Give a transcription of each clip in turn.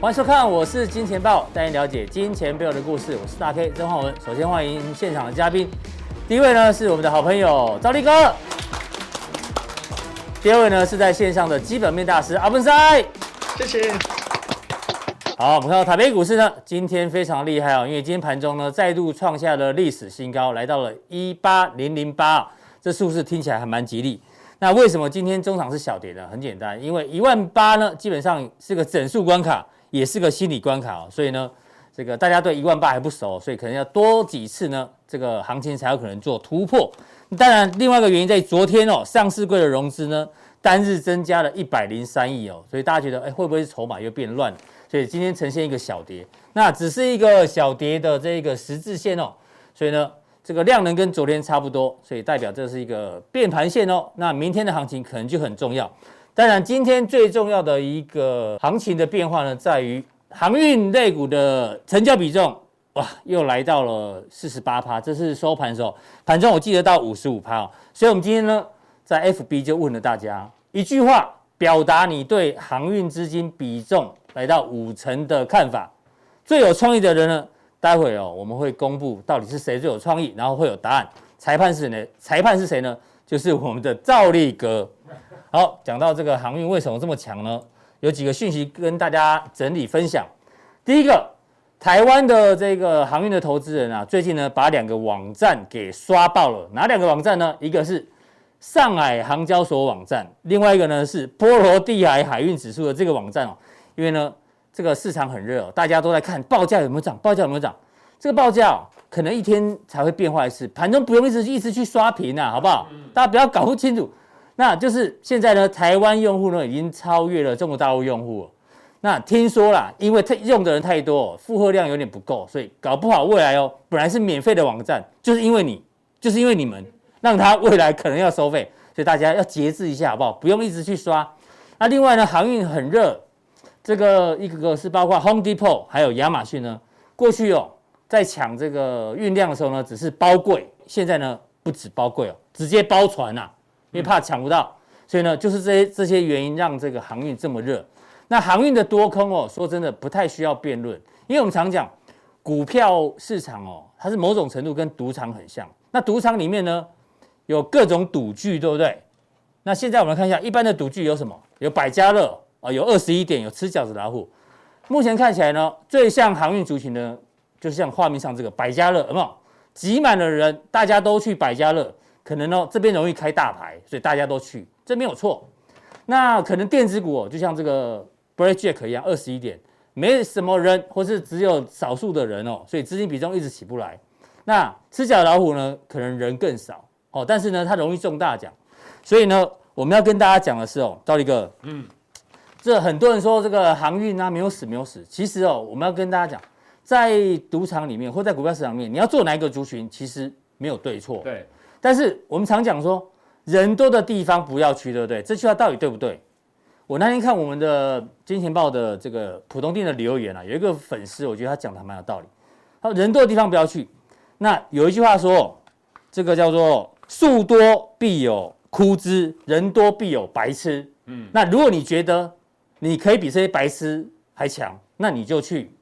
欢迎收看，我是金钱豹，带您了解金钱背后的故事。我是大 K 曾焕文。首先欢迎现场的嘉宾，第一位呢是我们的好朋友赵立哥，第二位呢是在线上的基本面大师阿文塞，谢谢。好，我们看到台北股市呢，今天非常厉害哦，因为今天盘中呢再度创下了历史新高，来到了一八零零八，这数字听起来还蛮吉利。那为什么今天中场是小跌呢？很简单，因为一万八呢基本上是个整数关卡。也是个心理关卡哦，所以呢，这个大家对一万八还不熟，所以可能要多几次呢，这个行情才有可能做突破。当然，另外一个原因在昨天哦，上市柜的融资呢单日增加了一百零三亿哦，所以大家觉得，哎，会不会筹码又变乱？所以今天呈现一个小跌，那只是一个小跌的这个十字线哦，所以呢，这个量能跟昨天差不多，所以代表这是一个变盘线哦。那明天的行情可能就很重要。当然，今天最重要的一个行情的变化呢，在于航运类股的成交比重，哇，又来到了四十八趴，这是收盘的时候，盘中我记得到五十五趴哦。所以，我们今天呢，在 FB 就问了大家一句话，表达你对航运资金比重来到五成的看法。最有创意的人呢，待会哦，我们会公布到底是谁最有创意，然后会有答案。裁判是谁？裁判是谁呢？就是我们的赵立哥。好，讲到这个航运为什么这么强呢？有几个讯息跟大家整理分享。第一个，台湾的这个航运的投资人啊，最近呢把两个网站给刷爆了。哪两个网站呢？一个是上海航交所网站，另外一个呢是波罗的海海运指数的这个网站哦。因为呢这个市场很热哦，大家都在看报价有没有涨，报价有没有涨。这个报价哦，可能一天才会变化一次，盘中不用一直一直去刷屏啊，好不好？大家不要搞不清楚。那就是现在呢，台湾用户呢已经超越了中国大陆用户。那听说啦，因为用的人太多，负荷量有点不够，所以搞不好未来哦，本来是免费的网站，就是因为你，就是因为你们，让它未来可能要收费，所以大家要节制一下，好不好？不用一直去刷。那另外呢，航运很热，这个一个个是包括 Home Depot 还有亚马逊呢，过去哦在抢这个运量的时候呢，只是包柜，现在呢不止包柜哦，直接包船呐、啊。因为怕抢不到，所以呢，就是这些这些原因让这个航运这么热。那航运的多空哦，说真的不太需要辩论，因为我们常讲股票市场哦，它是某种程度跟赌场很像。那赌场里面呢，有各种赌具，对不对？那现在我们来看一下，一般的赌具有什么？有百家乐啊，有二十一点，有吃饺子老虎。目前看起来呢，最像航运族群呢，就是像画面上这个百家乐，有没有？挤满了人，大家都去百家乐。可能哦，这边容易开大牌，所以大家都去，这没有错。那可能电子股哦，就像这个 BlackJack 一样，二十一点，没什么人，或是只有少数的人哦，所以资金比重一直起不来。那吃小老虎呢，可能人更少哦，但是呢，它容易中大奖。所以呢，我们要跟大家讲的是哦，兆立哥，嗯，这很多人说这个航运啊没有死没有死，其实哦，我们要跟大家讲，在赌场里面或在股票市场里面，你要做哪一个族群，其实没有对错。对。但是我们常讲说，人多的地方不要去，对不对？这句话到底对不对？我那天看我们的金钱报的这个普通店的留言啊，有一个粉丝，我觉得他讲的蛮有道理。他说人多的地方不要去。那有一句话说，这个叫做树多必有枯枝，人多必有白痴。嗯，那如果你觉得你可以比这些白痴还强，那你就去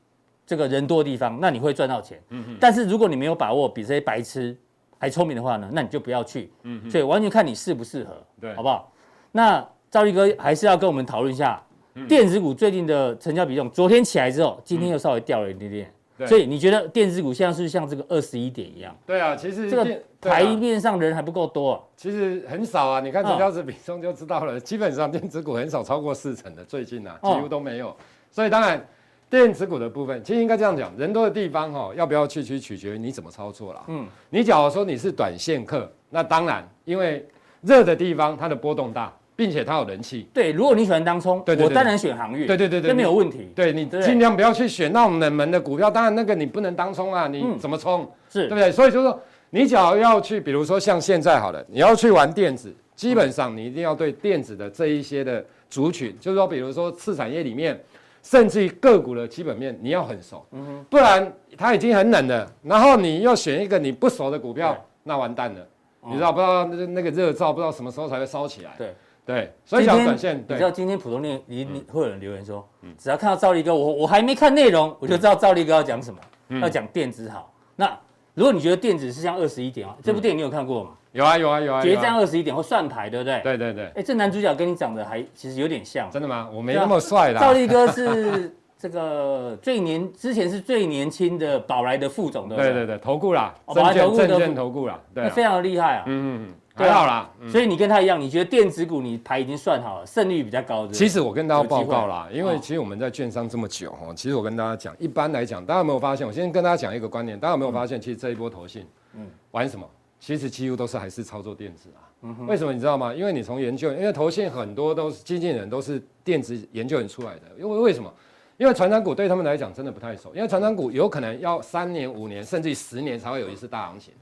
这个人多的地方，那你会赚到钱。嗯嗯。但是如果你没有把握比这些白痴还聪明的话呢，那你就不要去。嗯哼，所以完全看你适不适合，对，好不好？那兆立哥还是要跟我们讨论一下，嗯、电子股最近的成交比重，昨天起来之后，今天又稍微掉了一点点。所以你觉得电子股现在是不是像这个二十一点一样？对啊，其实这个台面上人还不够多啊。其实很少啊，你看成交值比重就知道了。哦、基本上电子股很少超过四成的，最近啊几乎都没有。哦、所以当然。电子股的部分，其实应该这样讲，人多的地方哈，要不要去去，取决于你怎么操作啦。嗯，你假如说你是短线客，那当然，因为热的地方它的波动大，并且它有人气。对，如果你喜欢当冲，对对对，我当然选航运。对对对对，这没有问题。对，你尽量不要去选那种冷门的股票，当然那个你不能当冲啊，你怎么冲？嗯、是对不对？所以就是说，你假如要去，比如说像现在好了，你要去玩电子，基本上你一定要对电子的这一些的族群，就是说，比如说次产业里面。甚至于个股的基本面你要很熟，不然它已经很冷了，然后你又选一个你不熟的股票，那完蛋了，你知道不知道那那个热灶不知道什么时候才会烧起来？对，对，所以讲短线，你知道今天普通练你你会有人留言说，只要看到赵立哥，我我还没看内容，我就知道赵立哥要讲什么，要讲电子好。那如果你觉得电子是像二十一点啊，这部电影你有看过吗？有啊有啊有啊，决战二十一点或算牌，对不对？对对对。哎，这男主角跟你长得还其实有点像。真的吗？我没那么帅啦。赵立哥是 这个最年之前是最年轻的宝来的副总，对不对？对对对，投顾啦，证券投顾啦，对，非常的厉害啊。嗯嗯。还好啦，所以你跟他一样，你觉得电子股你牌已经算好了，胜率比较高的。其实我跟大家报告啦，因为其实我们在券商这么久哈，其实我跟大家讲，一般来讲，大家有没有发现？我先跟大家讲一个观念，大家有没有发现？其实这一波投信，嗯，玩什么？其实几乎都是还是操作电子啊。为什么你知道吗？因为你从研究，因为投信很多都是基金人，都是电子研究员出来的。因为为什么？因为传长股对他们来讲真的不太熟，因为传长股有可能要三年、五年，甚至于十年才会有一次大行情。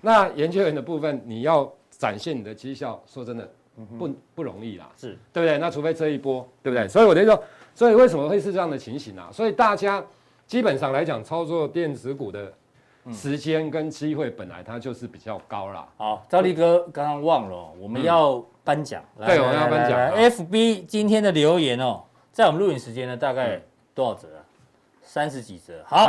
那研究员的部分，你要。展现你的绩效，说真的不不容易啦，是对不对？那除非这一波，对不对？所以我就说，所以为什么会是这样的情形啊？所以大家基本上来讲，操作电子股的时间跟机会，本来它就是比较高啦。好，赵立哥刚刚忘了，我们要颁奖。对，我们要颁奖。FB 今天的留言哦，在我们录影时间呢，大概多少折啊？三十几折。好，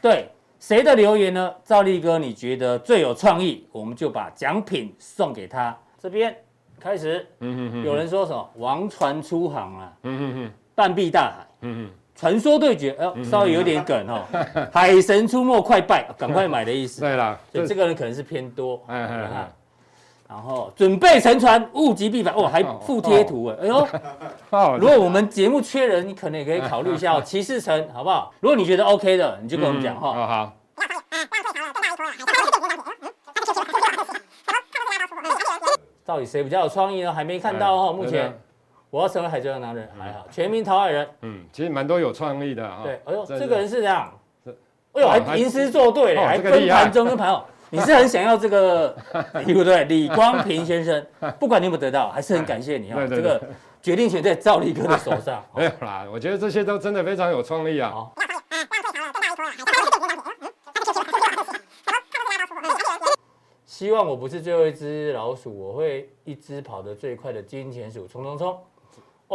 对。谁的留言呢？赵立哥，你觉得最有创意，我们就把奖品送给他。这边开始，有人说什么王船出航啊，半壁大海，传说对决，哎呃，稍微有点梗哦，海神出没，快拜，赶快买的意思。对了，所以这个人可能是偏多。然后准备沉船，物极必反。哦，还附贴图哎，哎呦，如果我们节目缺人，你可能也可以考虑一下哦。骑士城好不好？如果你觉得 OK 的，你就跟我们讲哈。好好。到底谁比较有创意呢？还没看到哦。目前我要成为海贼王的男人还好，全民讨海人。嗯，其实蛮多有创意的哈。对，哎呦，这个人是这样。哎呦，还吟诗作对，还分盘中跟盘友。你是很想要这个，对不对？李光平先生，不管你有没有得到，还是很感谢你啊。这个决定权在赵立哥的手上。没有啦，我觉得这些都真的非常有创意啊。希望我不是最后一只老鼠，我会一只跑得最快的金钱鼠，冲冲冲！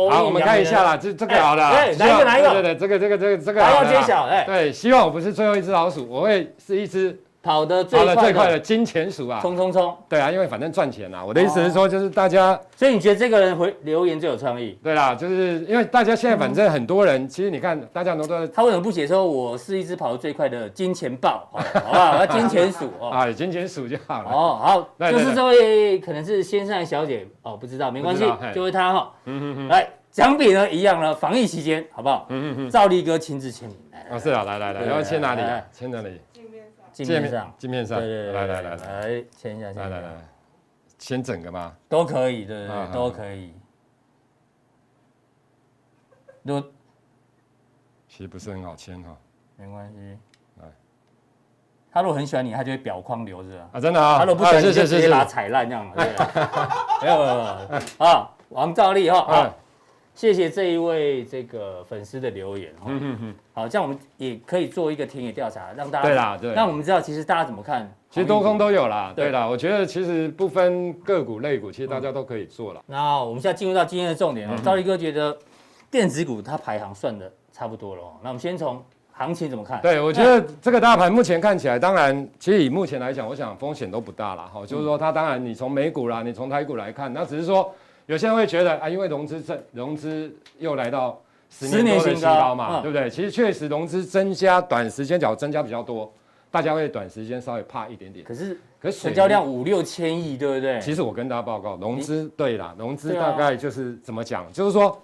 好，我们看一下啦，这这个好了，对，哪一个哪一个？对对，这个这个这个这个。还要揭晓，哎，对，希望我不是最后一只老鼠，我会是一只。跑得最快的金钱鼠啊！冲冲冲！对啊，因为反正赚钱啊。我的意思是说，就是大家，所以你觉得这个人回留言最有创意？对啦，就是因为大家现在反正很多人，其实你看，大家都在。他为什么不写说我是一只跑得最快的金钱豹？好吧，我要金钱鼠哦。啊，金钱鼠就好了。哦，好，就是这位可能是先生小姐哦，不知道，没关系，就是他哈。嗯嗯嗯。来，奖品呢一样呢，防疫期间好不好？嗯嗯嗯。赵立哥亲自签名。哦，是啊，来来来，要签哪里？签哪里？镜面上，镜面上，对对对，来来来来，签一下，来来来，签整个吗？都可以，对对对，都可以。都，其实不是很好签哈，没关系。来，他如果很喜欢你，他就会表框留着啊，真的啊。他如果不喜欢你，就直接把它踩烂这样。没有没有没有啊，王兆力哈啊。谢谢这一位这个粉丝的留言哈，好，这样我们也可以做一个田野调查，让大家对啦，对，让我们知道其实大家怎么看，其实多空都有啦，对啦，我觉得其实不分个股类股，其实大家都可以做了。那我们现在进入到今天的重点了，兆立哥觉得电子股它排行算的差不多了，那我们先从行情怎么看？对，我觉得这个大盘目前看起来，当然其实以目前来讲，我想风险都不大了哈，就是说它当然你从美股啦，你从台股来看，那只是说。有些人会觉得啊，因为融资增，融资又来到十年多的新高嘛，对不对？其实确实融资增加，短时间角增加比较多，大家会短时间稍微怕一点点。可是，可是成交量五六千亿，对不对？其实我跟大家报告，融资对啦，融资大概就是怎么讲，就是说，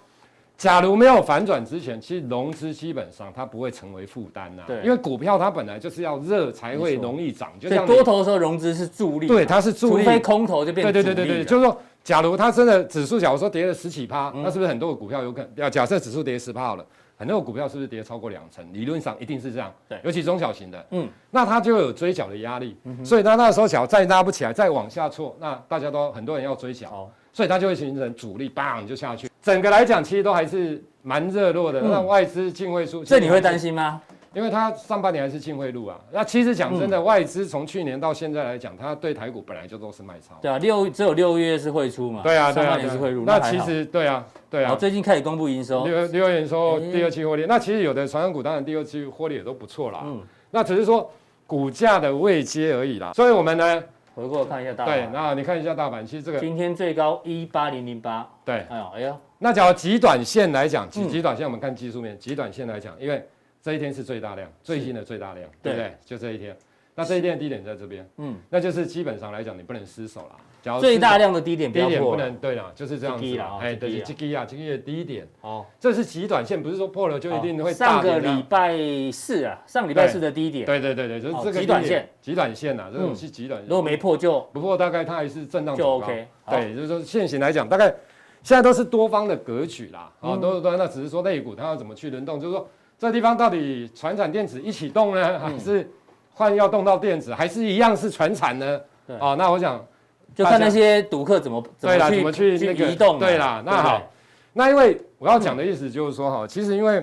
假如没有反转之前，其实融资基本上它不会成为负担呐。对，因为股票它本来就是要热才会容易涨，就像多头的时候融资是助力，对，它是助力，除非空头就变对对对对对，就是说。假如它真的指数，假如说跌了十几趴，那是不是很多个股票有可能？要假设指数跌十趴好了，很多个股票是不是跌超过两成？理论上一定是这样。对，尤其中小型的，嗯，那它就有追缴的压力。嗯，所以它那时候假如再拉不起来，再往下挫，那大家都很多人要追缴，哦，所以它就会形成主力，砰就下去。整个来讲，其实都还是蛮热络的。那外资净位数，这你会担心吗？因为它上半年还是净汇入啊。那其实讲真的，嗯、外资从去年到现在来讲，它对台股本来就都是卖超。对啊，六只有六月是汇出嘛。对啊，上半年是汇入。那其实对啊，对啊。最近开始公布营收，六六月营收第二期获利。欸、那其实有的传产股当然第二期获利也都不错啦。嗯。那只是说股价的位阶而已啦。所以我们呢，回过看一下大盘。对，那你看一下大盘，其实这个今天最高一八零零八。对。哎呦，哎呀。那假如极短线来讲，极极短线我们看技术面，极短线来讲，因为这一天是最大量，最新的最大量，对不对？就这一天，那这一天的低点在这边，嗯，那就是基本上来讲，你不能失手了。假如最大量的低点，低点不能对了，就是这样子。哎，对，这个呀，这个的低点。哦，这是极短线，不是说破了就一定会。上个礼拜四啊，上礼拜四的低点。对对对对，就是这个极短线，极短线呐，这种是极短。如果没破就不破，大概它还是震荡就 OK。对，就是说现行来讲，大概。现在都是多方的格局啦，啊，都是多，那只是说类股它要怎么去轮动，就是说这地方到底传产电子一起动呢，还是换要动到电子，还是一样是传产呢？啊，那我想就看那些赌客怎么怎么去那个移动，对啦，那好，那因为我要讲的意思就是说哈，其实因为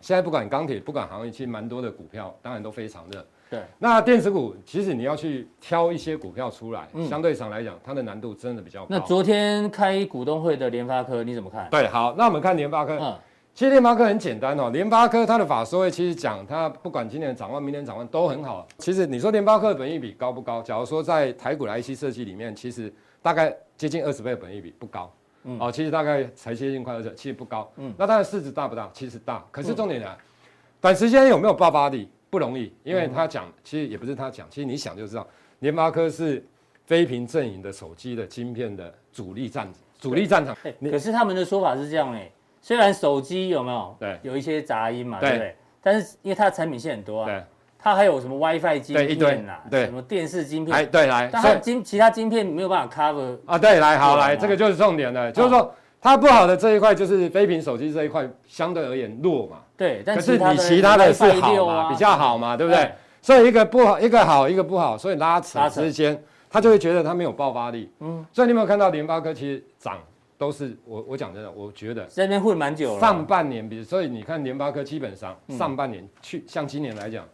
现在不管钢铁，不管行业，其实蛮多的股票，当然都非常热。对，那电子股其实你要去挑一些股票出来，嗯、相对上来讲，它的难度真的比较高。那昨天开股东会的联发科你怎么看？对，好，那我们看联发科。嗯，其实联发科很简单哦，联发科它的法说会其实讲它不管今年的展望、明年展望都很好。其实你说联发科的本益比高不高？假如说在台股的 IC 设计里面，其实大概接近二十倍的本益比不高。嗯，哦，其实大概才接近快二十，其实不高。嗯，那它的市值大不大？其实大。可是重点呢，嗯、短时间有没有爆发力？不容易，因为他讲，其实也不是他讲，其实你想就知道，联发科是非屏阵营的手机的晶片的主力战主力战场。可是他们的说法是这样哎，虽然手机有没有对。有一些杂音嘛，对。不对？但是因为它的产品线很多啊，对，它还有什么 WiFi 晶片啊，对，什么电视晶片，哎，对，来，但它晶其他晶片没有办法 cover 啊，对，来，好，来，这个就是重点了，就是说它不好的这一块就是非屏手机这一块相对而言弱嘛，对，但是你其他的是好嘛，比较好嘛，对。不对？所以一个不好，一个好，一个不好，所以拉扯。之间，他就会觉得他没有爆发力。嗯，所以你有没有看到联发科其实涨都是我我讲真的，我觉得在那边混蛮久了。上半年，比如所以你看联发科基本上上半年去像今年来讲，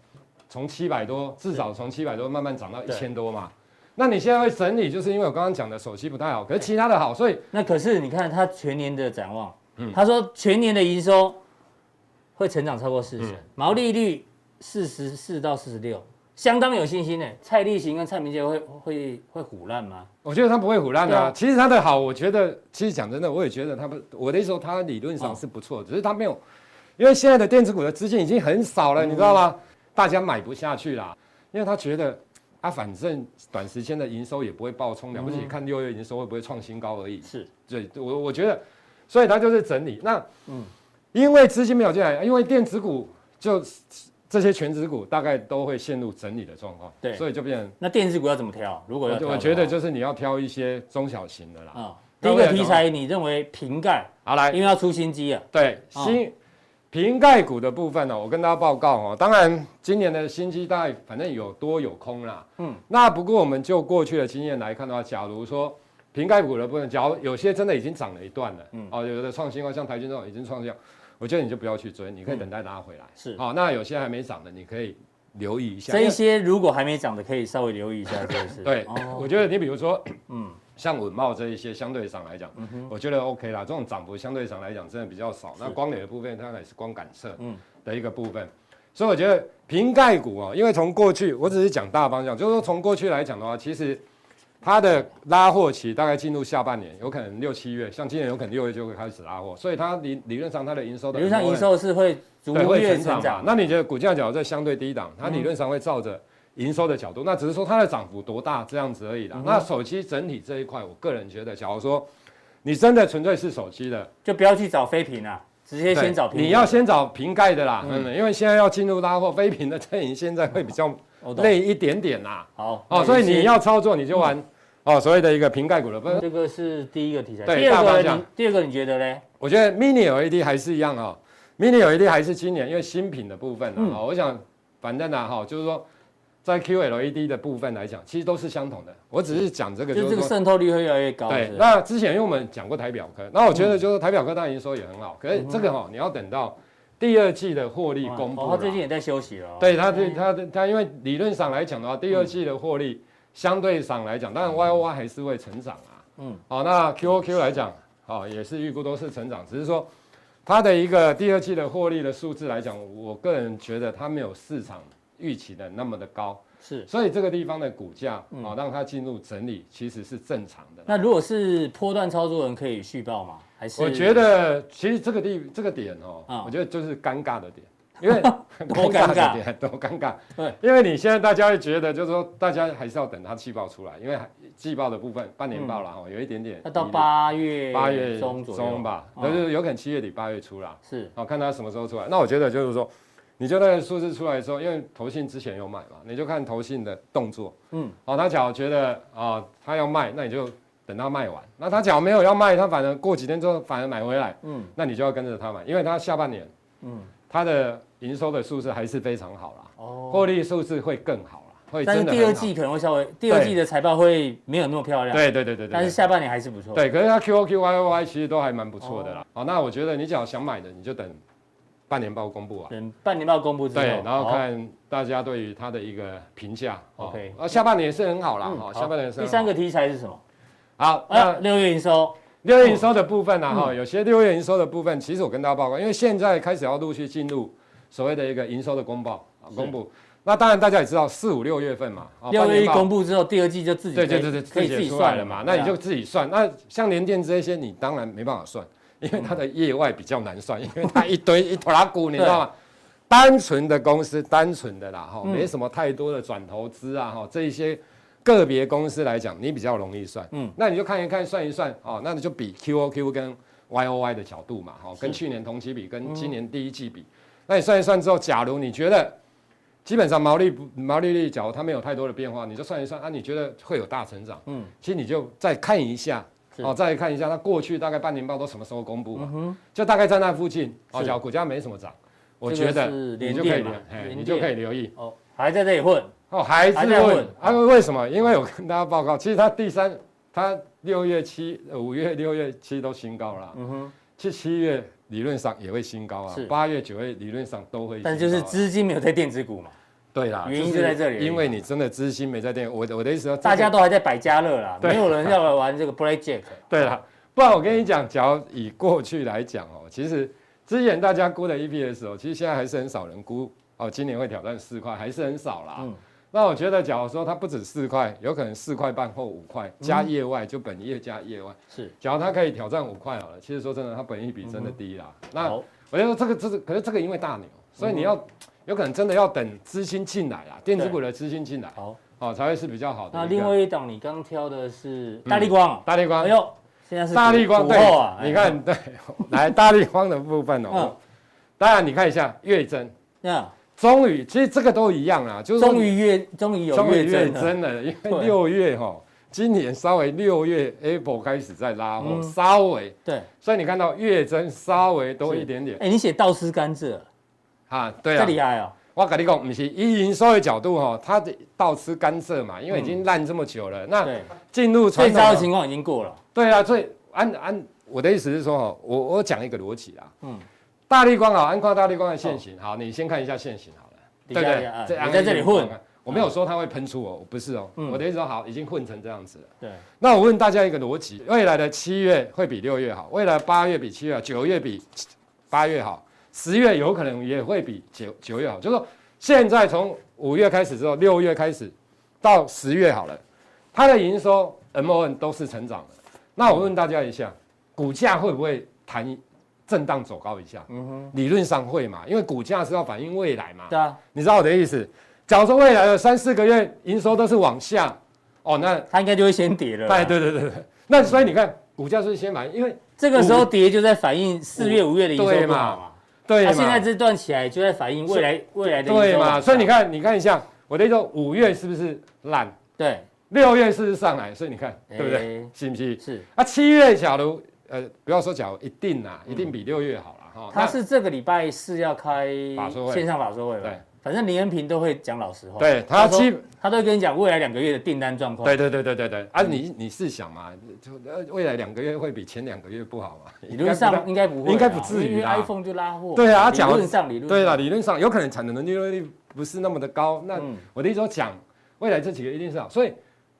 从七百多至少从七百多慢慢涨到一千多嘛。那你现在会整理，就是因为我刚刚讲的手机不太好，可是其他的好，所以那可是你看它全年的展望，嗯，他说全年的营收会成长超过四成，毛利率。四十四到四十六，相当有信心呢。蔡立行跟蔡明杰会会会唬烂吗？我觉得他不会唬烂的。啊、其实他的好，我觉得其实讲真的，我也觉得他不。我的意思说，他理论上是不错，哦、只是他没有，因为现在的电子股的资金已经很少了，嗯、你知道吗？大家买不下去啦，因为他觉得啊，反正短时间的营收也不会爆冲，了不起看六月营收会不会创新高而已。是，对，我我觉得，所以他就是整理。那嗯，因为资金没有进来，因为电子股就。这些全值股大概都会陷入整理的状况，对，所以就变成那电子股要怎么挑？如果要挑，我觉得就是你要挑一些中小型的啦。啊，第一个题材你认为瓶盖？好来，因为要出新机啊。对，新瓶盖股的部分呢，我跟大家报告哦。当然，今年的新机大概反正有多有空啦。嗯，那不过我们就过去的经验来看的话，假如说瓶盖股的部分，假如有些真的已经涨了一段了，嗯，哦，有的创新高，像台积电这种已经创新。我觉得你就不要去追，你可以等待拉回来。是，好，那有些还没涨的，你可以留意一下。这一些如果还没涨的，可以稍微留意一下，是。对，我觉得你比如说，嗯，像稳懋这一些，相对上来讲，我觉得 OK 啦。这种涨幅相对上来讲真的比较少。那光磊的部分，它也是光感测，嗯，的一个部分。所以我觉得瓶盖股啊，因为从过去，我只是讲大方向，就是说从过去来讲的话，其实。它的拉货期大概进入下半年，有可能六七月，像今年有可能六月就会开始拉货，所以它理理论上它的营收的理论上营收是会逐月成长。那你觉得股价角度在相对低档，它理论上会照着营收的角度，那只是说它的涨幅多大这样子而已啦。那手机整体这一块，我个人觉得，假如说你真的纯粹是手机的，就不要去找非屏啊，直接先找苹。你要先找瓶盖的啦，嗯，因为现在要进入拉货，非屏的阵营现在会比较累一点点啦。好，哦，所以你要操作你就玩。哦，所谓的一个瓶盖股的分，这个是第一个题材。对，第二个你第二个你觉得呢？我觉得 Mini LED 还是一样啊，Mini LED 还是今年因为新品的部分啊，嗯、我想反正呢哈，就是说在 QLED 的部分来讲，其实都是相同的。我只是讲这个，就是这个渗透率会越来越高。对，那之前因为我们讲过台表科，那我觉得就是台表科当然营收也很好，可是这个哈，你要等到第二季的获利公布。哦，他最近也在休息了。对，他对他他，因为理论上来讲的话，第二季的获利相对上来讲，当然 Y O Y 还是会成长啊。嗯。好，那 Q O Q 来讲，好也是预估都是成长，只是说它的一个第二季的获利的数字来讲，我个人觉得它没有市场预期的那么的高。是，所以这个地方的股价啊，嗯、让它进入整理，其实是正常的。那如果是波段操作人可以续报吗？还是？我觉得其实这个地这个点哦，嗯、我觉得就是尴尬的点，因为 多尴尬，多尴尬。对，因为你现在大家会觉得，就是说大家还是要等它季报出来，因为季报的部分半年报了哈，有一点点。那到八月八月中左右吧，就是有可能七月底八月初了。是，好看它什么时候出来。那我觉得就是说。你就那个数字出来的时候，因为投信之前有买嘛，你就看投信的动作。嗯，哦，他假如觉得啊、哦，他要卖，那你就等他卖完。那他假如没有要卖，他反正过几天之后反而买回来。嗯，那你就要跟着他买，因为他下半年，嗯，他的营收的数字还是非常好啦。哦，获利数字会更好啦，会真的。但是第二季可能会稍微，第二季的财报会没有那么漂亮。对对对对对。但是下半年还是不错。对，可是它 Q O Q Y O Y 其实都还蛮不错的啦。好、哦，那我觉得你只要想买的，你就等。半年报公布啊，等半年报公布之后，对，然后看大家对于它的一个评价。OK，啊，下半年是很好啦，哈，下半年是。第三个题材是什么？好，那六月营收，六月营收的部分呢，哈，有些六月营收的部分，其实我跟大家报告，因为现在开始要陆续进入所谓的一个营收的公报公布。那当然大家也知道，四五六月份嘛，六月一公布之后，第二季就自己对对对对，可以自己算了嘛，那你就自己算。那像联电这些，你当然没办法算。因为它的业外比较难算，因为它一堆一坨拉股，你知道吗？单纯的公司，单纯的啦，哈，没什么太多的转投资啊，哈，这一些个别公司来讲，你比较容易算。嗯，那你就看一看，算一算，哦，那你就比 QOQ 跟 YOY 的角度嘛，哈，跟去年同期比，跟今年第一季比，那你算一算之后，假如你觉得基本上毛利毛利率，假如它没有太多的变化，你就算一算，啊，你觉得会有大成长，嗯，其实你就再看一下。哦，再看一下，它过去大概半年报都什么时候公布嘛？就大概在那附近。哦，假如股价没什么涨，我觉得你就可以留，你就可以留意。哦，还在这里混？哦，还是混？啊，为什么？因为我跟大家报告，其实它第三，它六月、七、五月、六月、七都新高了。嗯哼，去七月理论上也会新高啊，八月、九月理论上都会。但就是资金没有在电子股嘛。对啦，原因就在这里，因为你真的资金没在电，我我的意思说，大家都还在百家乐啦，没有人要来玩这个 Blackjack。对啦，不然我跟你讲，假如以过去来讲哦，其实之前大家估的 EPS 哦，其实现在还是很少人估哦，今年会挑战四块，还是很少啦。嗯，那我觉得，假如说它不止四块，有可能四块半或五块，加业外就本业加业外是，假如它可以挑战五块好了，其实说真的，它本益比真的低啦。那我觉得这个这是，可是这个因为大牛，所以你要。有可能真的要等资金进来啊，电子股的资金进来，好，好才会是比较好的。那另外一档你刚挑的是大力光，大力光，哎呦，现在是大力光，对，你看，对，来大力光的部分哦，当然你看一下月增，那终于，其实这个都一样啊，就是终于月，终于有月增了，因为六月哈，今年稍微六月 Apple 开始在拉货，稍微对，所以你看到月增稍微多一点点。哎，你写倒吃甘蔗。啊，对啊，这厉害哦！我跟你讲，不是以营收的角度哈，它的倒吃甘蔗嘛，因为已经烂这么久了。那进入最糟的情况已经过了。对啊，所以按按我的意思是说哈，我我讲一个逻辑啊。嗯。大立光啊，安跨大立光的线型，好，你先看一下线型好了。对不对？啊在这里混，我没有说它会喷出哦，不是哦。我的意思说好，已经混成这样子了。对。那我问大家一个逻辑：未来的七月会比六月好，未来八月比七月好，九月比八月好。十月有可能也会比九九月好，就是说现在从五月开始之后，六月开始到十月好了，它的营收 MON 都是成长的。那我问大家一下，股价会不会弹震荡走高一下？嗯哼，理论上会嘛，因为股价是要反映未来嘛。对啊，你知道我的意思？假如说未来的三四个月营收都是往下，哦，那它应该就会先跌了。对对对对对，那所以你看股价是先反映，因为这个时候跌就在反映四月五月的营收嘛。对，它现在这段起来就在反映未来未来的对嘛？所以你看，你看一下，我的意思，五月是不是烂？对，六月是不是上来？所以你看，对不对？是不是？是。啊，七月假如呃，不要说假如一定啊，一定比六月好了哈。他是这个礼拜四要开线上法说会，对，反正林恩平都会讲老实话。对他基，他都会跟你讲未来两个月的订单状况。对对对对对对。啊，你你试想嘛，就未来两个月会比前两个月不好嘛？理论上应该不会，应该不至于因为 iPhone 就拉货。对啊，理论上理论对了，理论上有可能产能的利润率不是那么的高。那我的意思说讲，未来这几个一定是好，所以。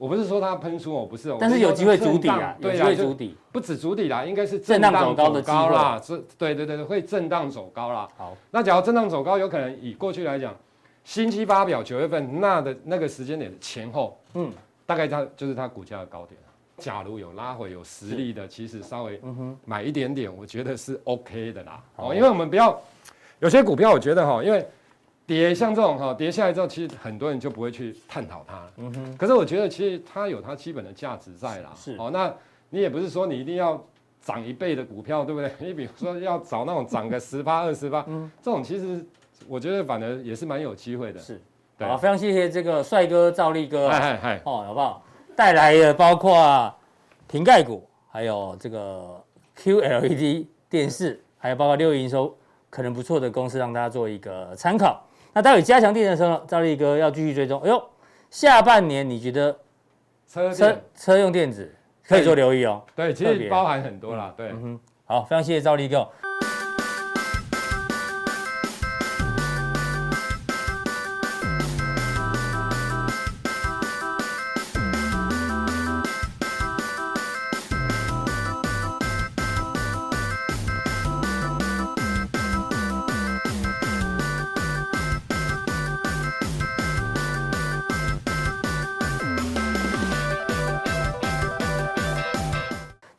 我不是说它喷出，我不是，但是有机会筑底啊，有机会筑底，不止筑底啦，应该是震荡走高的高啦，是，对对对对，会震荡走高啦。好，那假如震荡走高，有可能以过去来讲，新期发表九月份那的那个时间点前后，嗯，大概它就是它股价的高点。假如有拉回有实力的，其实稍微买一点点，我觉得是 OK 的啦。哦，因为我们不要有些股票，我觉得哈，因为。跌像这种哈，跌下来之后，其实很多人就不会去探讨它。嗯哼。可是我觉得其实它有它基本的价值在啦。是。哦，那你也不是说你一定要涨一倍的股票，对不对？你比如说要找那种涨个十八二十八，嗯，这种其实我觉得反而也是蛮有机会的。是。对。好，非常谢谢这个帅哥赵力哥。嗨嗨嗨。哦，好不好？带来的包括瓶盖股，还有这个 QLED 电视，还有包括六营收可能不错的公司，让大家做一个参考。那待会加强电的时候，赵立哥要继续追踪。哎呦，下半年你觉得车车车用电子可以做留意哦？对，其实包含很多啦。对，嗯哼，好，非常谢谢赵立哥。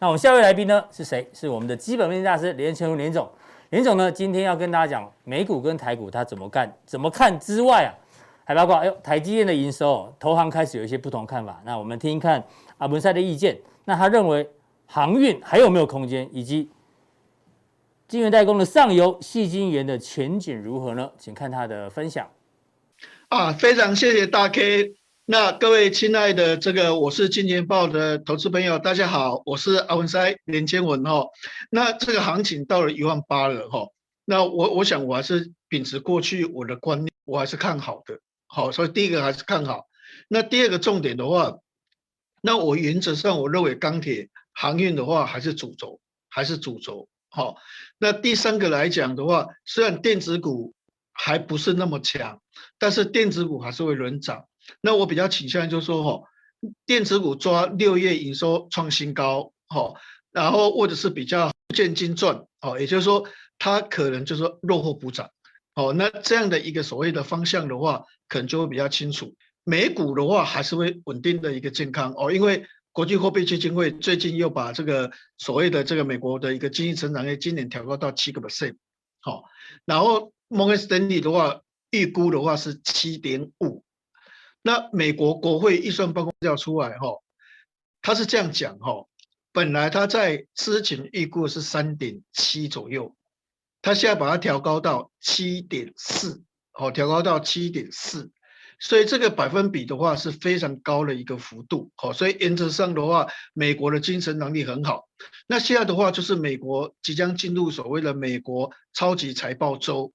那我们下一位来宾呢是谁？是我们的基本面大师连干儒连总。连总呢，今天要跟大家讲美股跟台股他怎么干、怎么看之外啊，还包括哎呦台积电的营收，投行开始有一些不同看法。那我们听一看阿文赛的意见。那他认为航运还有没有空间，以及晶圆代工的上游矽晶圆的前景如何呢？请看他的分享。啊，非常谢谢大 K。那各位亲爱的这个我是金钱豹的投资朋友，大家好，我是阿文师连干文哈。那这个行情到了一万八了哈，那我我想我还是秉持过去我的观念，我还是看好的。好，所以第一个还是看好。那第二个重点的话，那我原则上我认为钢铁航运的话还是主轴，还是主轴。好，那第三个来讲的话，虽然电子股还不是那么强，但是电子股还是会轮涨。那我比较倾向就是说，哈，电子股抓六月营收创新高，哈，然后或者是比较见金赚，哦，也就是说，它可能就是说落后补涨，哦，那这样的一个所谓的方向的话，可能就会比较清楚。美股的话还是会稳定的一个健康，哦，因为国际货币基金会最近又把这个所谓的这个美国的一个经济成长率今年调高到七个 percent，好，然后摩根士丹利的话预估的话是七点五。那美国国会预算报告要出来哈，他是这样讲哈，本来他在之前预估是三点七左右，他现在把它调高到七点四，哦，调高到七点四，所以这个百分比的话是非常高的一个幅度，好，所以原则上的话，美国的精神能力很好。那现在的话就是美国即将进入所谓的美国超级财报周，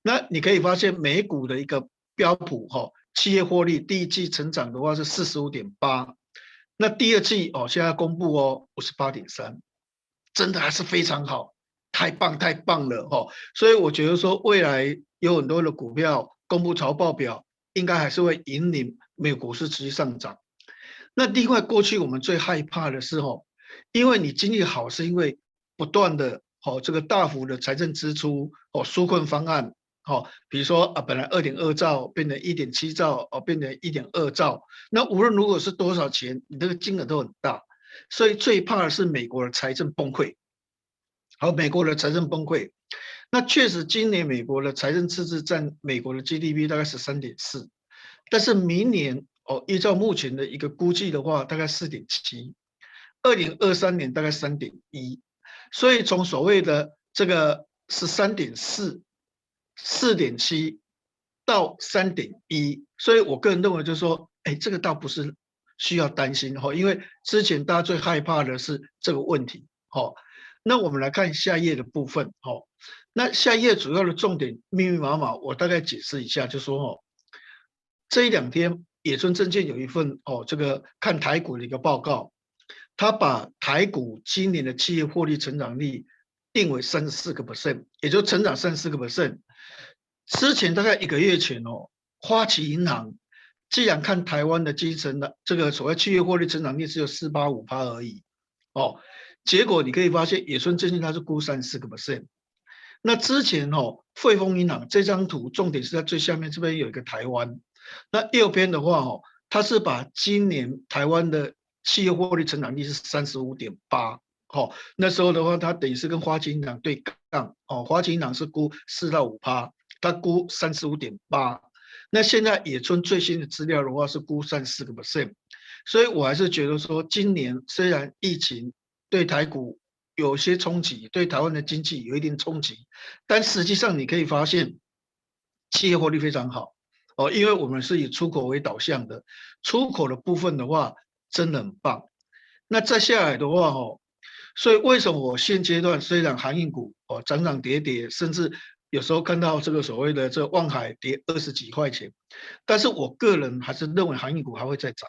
那你可以发现美股的一个标普哈。企业获利第一季成长的话是四十五点八，那第二季哦，现在公布哦五十八点三，真的还是非常好，太棒太棒了哦！所以我觉得说未来有很多的股票公布财报表，应该还是会引领美国股市持续上涨。那另外过去我们最害怕的是哦，因为你经济好是因为不断的哦这个大幅的财政支出哦纾困方案。好，比如说啊，本来二点二兆变成一点七兆，哦，变成一点二兆。那无论如果是多少钱，你这个金额都很大，所以最怕的是美国的财政崩溃。好，美国的财政崩溃，那确实今年美国的财政赤字占美国的 GDP 大概是三点四，但是明年哦，依照目前的一个估计的话，大概四点七，二零二三年大概三点一，所以从所谓的这个是三点四。四点七到三点一，所以我个人认为就是说，哎，这个倒不是需要担心哈，因为之前大家最害怕的是这个问题。好，那我们来看下页的部分。好，那下一页主要的重点密密麻麻，我大概解释一下，就说哦，这一两天野村证券有一份哦，这个看台股的一个报告，他把台股今年的企业获利成长率定为三十四个 percent，也就成长三十四个 percent。之前大概一个月前哦，花旗银行既然看台湾的基层的这个所谓企业获利成长率只有四八五趴而已哦，结果你可以发现野村证券它是估三四个 percent。那之前哦，汇丰银行这张图重点是在最下面这边有一个台湾，那右边的话哦，它是把今年台湾的企业获利成长率是三十五点八，哦，那时候的话它等于是跟花旗银行对杠，哦，花旗银行是估四到五趴，它估三十五点八，那现在野村最新的资料的话是估三十四个 percent，所以我还是觉得说今年虽然疫情对台股。有些冲击，对台湾的经济有一定冲击，但实际上你可以发现，企业获利非常好哦，因为我们是以出口为导向的，出口的部分的话真的很棒。那再下来的话哦，所以为什么我现阶段虽然航运股哦涨涨跌跌，甚至有时候看到这个所谓的这个万海跌二十几块钱，但是我个人还是认为航运股还会再涨。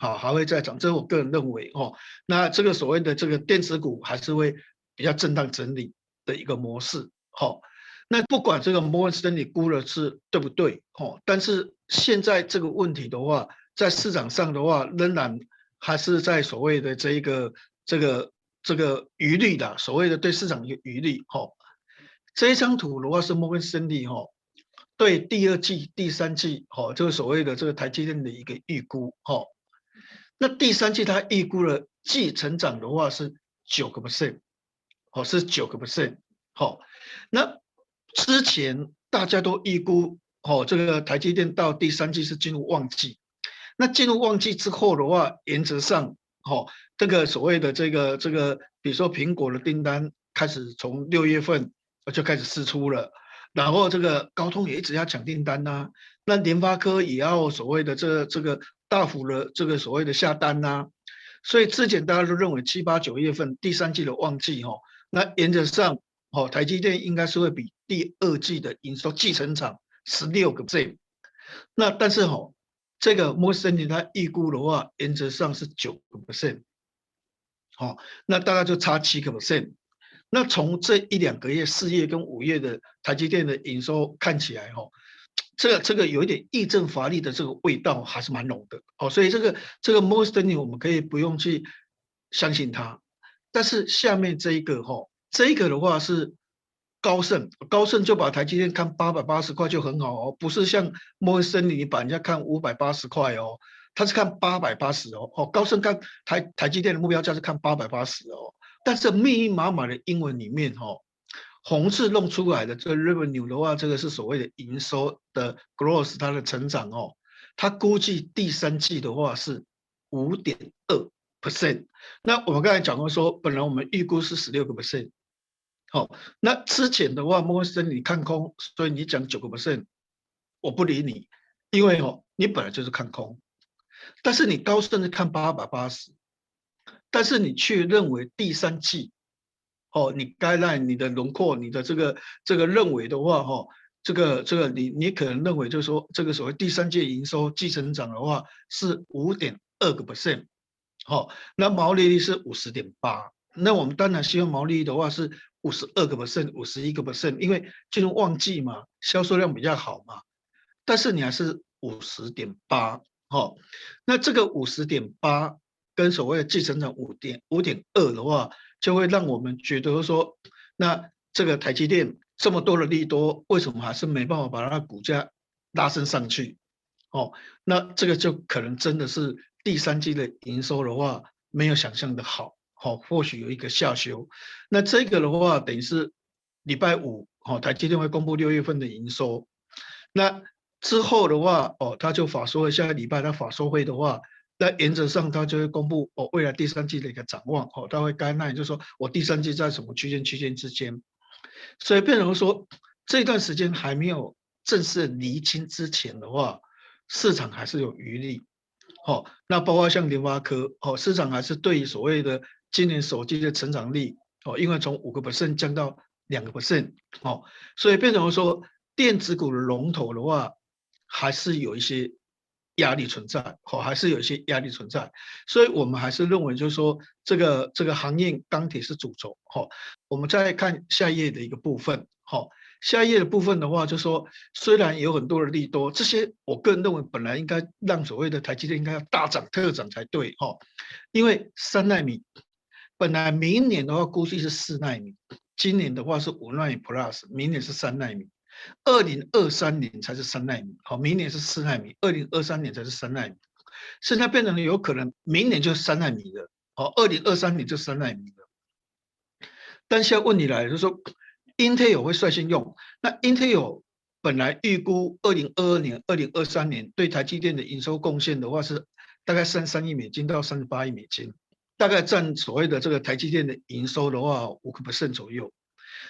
好，还会再涨，这是我个人认为哦。那这个所谓的这个电子股还是会比较震荡整理的一个模式。好，那不管这个摩根士丹利估的是对不对，哦，但是现在这个问题的话，在市场上的话，仍然还是在所谓的这一个这个这个余力的，所谓的对市场有余力。哦，这一张图的话是摩根士丹利哦，对第二季、第三季，哦，这个所谓的这个台积电的一个预估，哦。那第三季它预估了季成长的话是九个 percent，哦，是九个 percent，好，那之前大家都预估，哦，这个台积电到第三季是进入旺季，那进入旺季之后的话，原则上，哦，这个所谓的这个这个，比如说苹果的订单开始从六月份就开始试出了，然后这个高通也一直要抢订单呐、啊，那联发科也要所谓的这个、这个。大幅的这个所谓的下单呐、所以之前大家都认为七八九月份第三季的旺季哈，那原则上哦，台积电应该是会比第二季的营收季成长十六个 percent，那但是哈，这个摩根士丹利他预估的话，原则上是九个 percent，好，那大概就差七个 percent，那从这一两个月四月跟五月的台积电的营收看起来哈。这个这个有一点议政乏力的这个味道还是蛮浓的哦，所以这个这个 most n 我们可以不用去相信它，但是下面这一个哈、这一个的话是高盛，高盛就把台积电看八百八十块就很好哦，不是像 Morgan Stanley 你把人家看五百八十块哦，他是看八百八十哦，哦高盛看台台积电的目标价是看八百八十哦，但是密密麻麻的英文里面哈、哦。红字弄出来的这个 revenue 的话，这个是所谓的营收的 growth，它的成长哦，它估计第三季的话是五点二 percent。那我们刚才讲过说，本来我们预估是十六个 percent，好，那之前的话，摩根士丹利看空，所以你讲九个 percent，我不理你，因为哦，你本来就是看空，但是你高盛是看八百八十，但是你却认为第三季。哦，你该赖你的轮廓，你的这个这个认为的话，哈，这个这个你你可能认为就是说，这个所谓第三季营收季成长的话是五点二个 percent，好，那毛利率是五十点八，那我们当然希望毛利率的话是五十二个 percent，五十一个 percent，因为进入旺季嘛，销售量比较好嘛，但是你还是五十点八，好，那这个五十点八跟所谓的季成长五点五点二的话。就会让我们觉得说，那这个台积电这么多的利多，为什么还是没办法把它的股价拉升上去？哦，那这个就可能真的是第三季的营收的话，没有想象的好，哦，或许有一个下修。那这个的话，等于是礼拜五，哦，台积电会公布六月份的营收。那之后的话，哦，他就法说会，下个礼拜他法说会的话。那原则上，他就会公布哦，未来第三季的一个展望哦，他会该那就是说，我第三季在什么区间区间之间，所以变成说这段时间还没有正式厘清之前的话，市场还是有余力。好，那包括像联发科哦，市场还是对于所谓的今年手机的成长力哦，因为从五个 percent 降到两个 percent，哦，所以变成说电子股的龙头的话，还是有一些压力存在，哦，还是有一些压力存在，所以我们还是认为就是说这个这个行业钢铁是主轴，哦，我们再看下一页的一个部分，哦，下一页的部分的话，就是说虽然有很多的利多，这些我个人认为本来应该让所谓的台积电应该要大涨特涨才对，哦，因为三奈米本来明年的话估计是四奈米。今年的话是五奈米 Plus，明年是三奈米，二零二三年才是三奈米。好，明年是四奈米，二零二三年才是三奈米。现在变成有可能明年就是三奈米了。好，二零二三年就三奈米了。但现在问题来了，就是说，Intel 会率先用。那 Intel 本来预估二零二二年、二零二三年对台积电的营收贡献的话是大概三三亿美金到三十八亿美金。大概占所谓的这个台积电的营收的话，五个 percent 左右。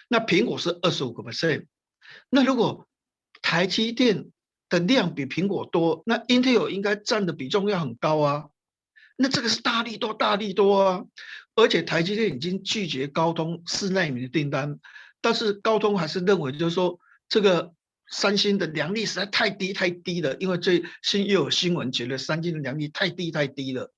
那苹果是二十五个 percent。那如果台积电的量比苹果多，那 Intel 应该占的比重要很高啊。那这个是大利多，大利多啊。而且台积电已经拒绝高通四奈米的订单，但是高通还是认为就是说，这个三星的良率实在太低太低了，因为最新又有新闻觉得三星的良率太低太低了。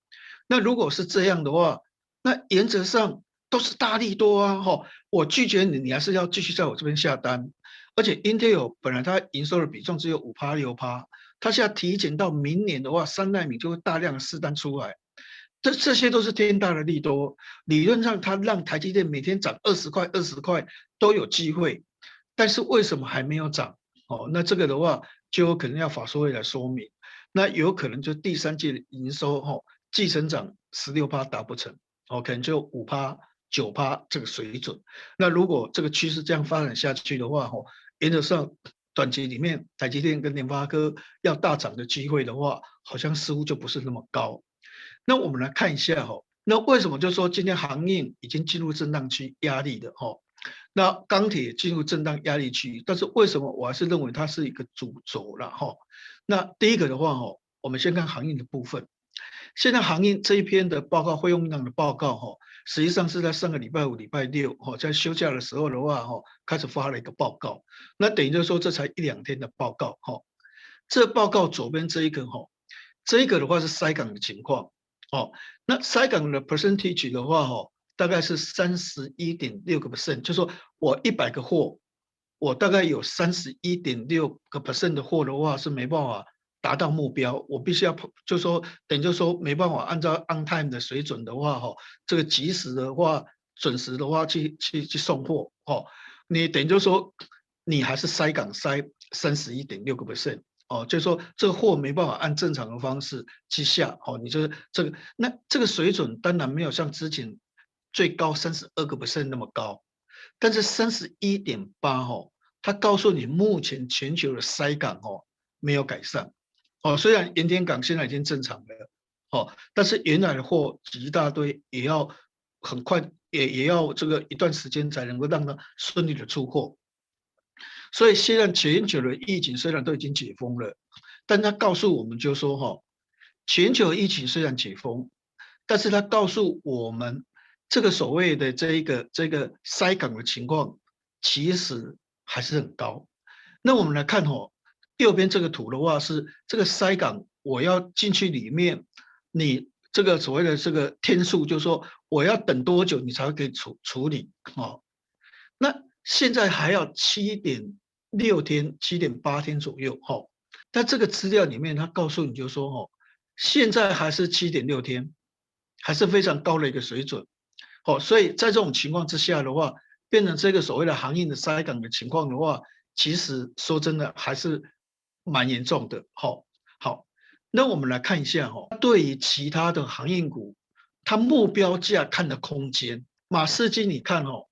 那如果是这样的话，那原则上都是大利多啊！哈，我拒绝你，你还是要继续在我这边下单。而且 Intel 本来它营收的比重只有五趴六趴，它现在提前到明年的话，三奈米就会大量的试单出来，这这些都是天大的利多。理论上它让台积电每天涨二十块二十块都有机会，但是为什么还没有涨？哦，那这个的话就有可能要法说会来说明。那有可能就第三季的营收哈。季成长十六趴达不成，哦，可能就五趴九趴这个水准。那如果这个趋势这样发展下去的话，吼，原则上短期里面台积电跟联发科要大涨的机会的话，好像似乎就不是那么高。那我们来看一下，吼，那为什么就说今天航运已经进入震荡区压力的，吼，那钢铁进入震荡压力区，但是为什么我还是认为它是一个主轴了，吼？那第一个的话，吼，我们先看航运的部分。现在航运这一篇的报告，会用量的报告，哈，实际上是在上个礼拜五、礼拜六，哈，在休假的时候的话，哈，开始发了一个报告。那等于就是说，这才一两天的报告，哈。这报告左边这一个，哈，这一个的话是塞港的情况，哦。那塞港的 percentage 的话，哈，大概是三十一点六个 percent，就是说我一百个货，我大概有三十一点六个 percent 的货的话是没办法。达到目标，我必须要，就说等于就说没办法按照 on time 的水准的话，哈，这个及时的话，准时的话去去去送货，哦，你等于就说你还是塞港塞三十一点六个 percent，哦，就是说这个货没办法按正常的方式去下，哦，你就是这个那这个水准当然没有像之前最高三十二个 percent 那么高，但是三十一点八，哦，它告诉你目前全球的塞港，哦，没有改善。哦，虽然盐田港现在已经正常了，哦，但是原来的货一大堆，也要很快，也也要这个一段时间才能够让它顺利的出货。所以现在全球的疫情虽然都已经解封了，但他告诉我们就说哈，全球疫情虽然解封，但是他告诉我们这个所谓的这一个这个塞港的情况，其实还是很高。那我们来看哈。右边这个图的话是这个筛港，我要进去里面，你这个所谓的这个天数，就是说我要等多久你才会可以处处理哦？那现在还要七点六天、七点八天左右哈。但这个资料里面他告诉你就说哦，现在还是七点六天，还是非常高的一个水准。哦，所以在这种情况之下的话，变成这个所谓的行业的筛港的情况的话，其实说真的还是。蛮严重的，好，好，那我们来看一下哈，对于其他的航运股，它目标价看的空间，马士基你看哦，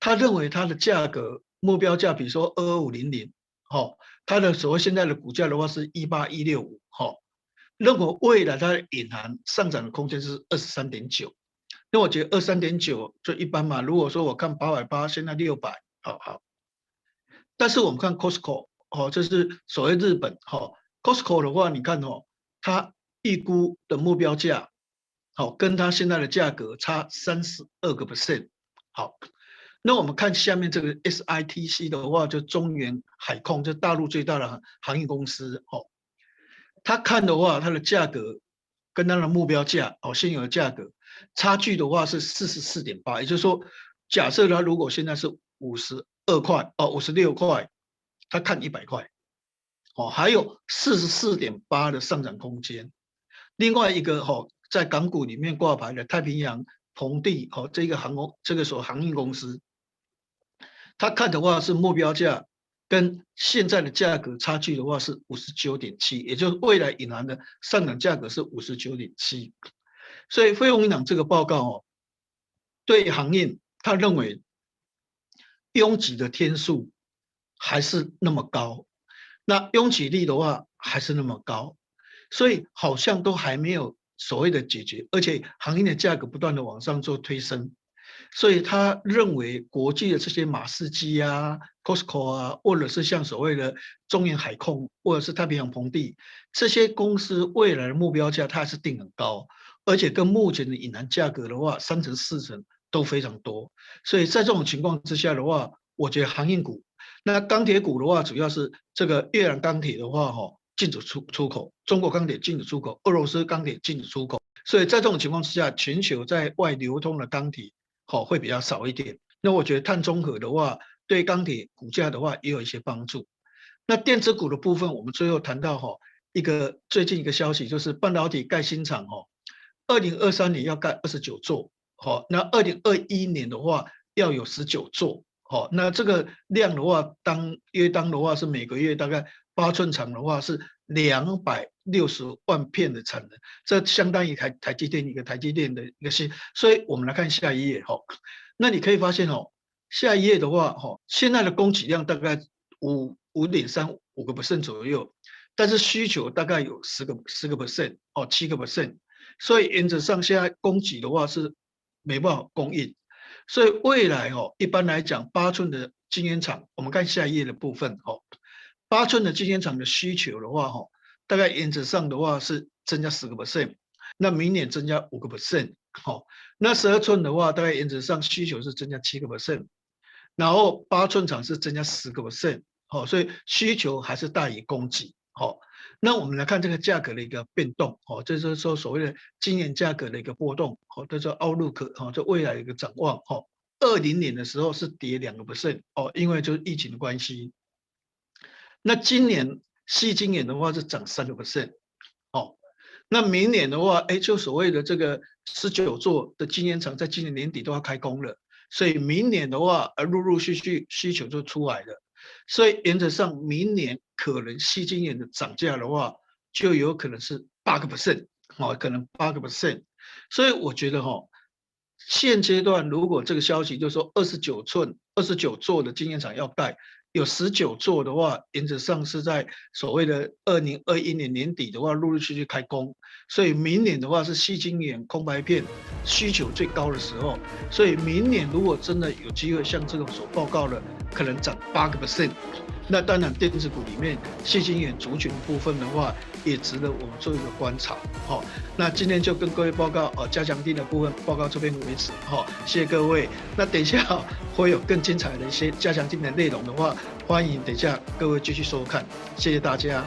他认为它的价格目标价，比如说二二五零零，好，它的所谓现在的股价的话是一八一六五，好，认为未来它的隐含上涨的空间是二十三点九，那我觉得二三点九就一般嘛，如果说我看八百八，现在六百，好好，但是我们看 Costco。哦，这是所谓日本哈，Costco 的话，你看哦，它预估的目标价，好，跟它现在的价格差三十二个 percent，好，那我们看下面这个 SITC 的话，就中远海控，就大陆最大的航运公司哦。他看的话，它的价格跟它的目标价哦，现有的价格差距的话是四十四点八，也就是说，假设它如果现在是五十二块哦，五十六块，他看一百块哦，还有四十四点八的上涨空间。另外一个哈，在港股里面挂牌的太平洋鹏地哦，这个航空这个所航运公司。他看的话是目标价跟现在的价格差距的话是五十九点七，也就是未来隐含的上涨价格是五十九点七，所以费鸿银行这个报告哦，对航运他认为拥挤的天数还是那么高，那拥挤力的话还是那么高，所以好像都还没有所谓的解决，而且航运的价格不断的往上做推升。所以他认为国际的这些马士基啊、Costco 啊，或者是像所谓的中远海控，或者是太平洋鹏地这些公司未来的目标价，它还是定很高，而且跟目前的隐含价格的话，三成四成都非常多。所以在这种情况之下的话，我觉得航运股，那钢铁股的话，主要是这个越南钢铁的话，哈，禁止出出口，中国钢铁禁止出口，俄罗斯钢铁禁止出口。所以在这种情况之下，全球在外流通的钢铁。好，会比较少一点。那我觉得碳中和的话，对钢铁股价的话也有一些帮助。那电子股的部分，我们最后谈到哈，一个最近一个消息就是半导体盖新厂哈，二零二三年要盖二十九座，好，那二零二一年的话要有十九座，好，那这个量的话，当约当的话是每个月大概八寸厂的话是两百。六十万片的产能，这相当于台台积电一个台积电的一个新，所以我们来看下一页哈，那你可以发现哦，下一页的话哈，现在的供给量大概五五点三五个 percent 左右，但是需求大概有十个十个 percent 哦，七个 percent，所以原则上现在供给的话是没办法供应，所以未来哦，一般来讲八寸的晶圆厂，我们看下一页的部分哦，八寸的晶圆厂的需求的话哈。大概原则上的话是增加十个 percent，那明年增加五个 percent，好，那十二寸的话，大概原则上需求是增加七个 percent，然后八寸厂是增加十个 percent，好，所以需求还是大于供给，好，那我们来看这个价格的一个变动，哦，就是说所谓的今年价格的一个波动，哦，这叫 outlook，哦，这未来一个展望，哦，二零年的时候是跌两个 percent，哦，因为就是疫情的关系，那今年。矽晶圆的话是涨三个 percent，哦，那明年的话，哎，就所谓的这个十九座的晶圆厂在今年年底都要开工了，所以明年的话，呃，陆陆续续需求就出来了，所以原则上明年可能细晶圆的涨价的话，就有可能是八个 percent，哦，可能八个 percent，所以我觉得哈、哦，现阶段如果这个消息就是说二十九寸、二十九座的晶圆厂要盖。有十九座的话，原则上是在所谓的二零二一年年底的话，陆陆续续开工，所以明年的话是吸金眼空白片需求最高的时候，所以明年如果真的有机会像这种所报告的，可能涨八个 percent。那当然，电子股里面矽晶圆族群部分的话，也值得我们做一个观察。好，那今天就跟各位报告哦，加强定的部分报告这边为止。好，谢谢各位。那等一下会有更精彩的一些加强定的内容的话，欢迎等一下各位继续收看。谢谢大家。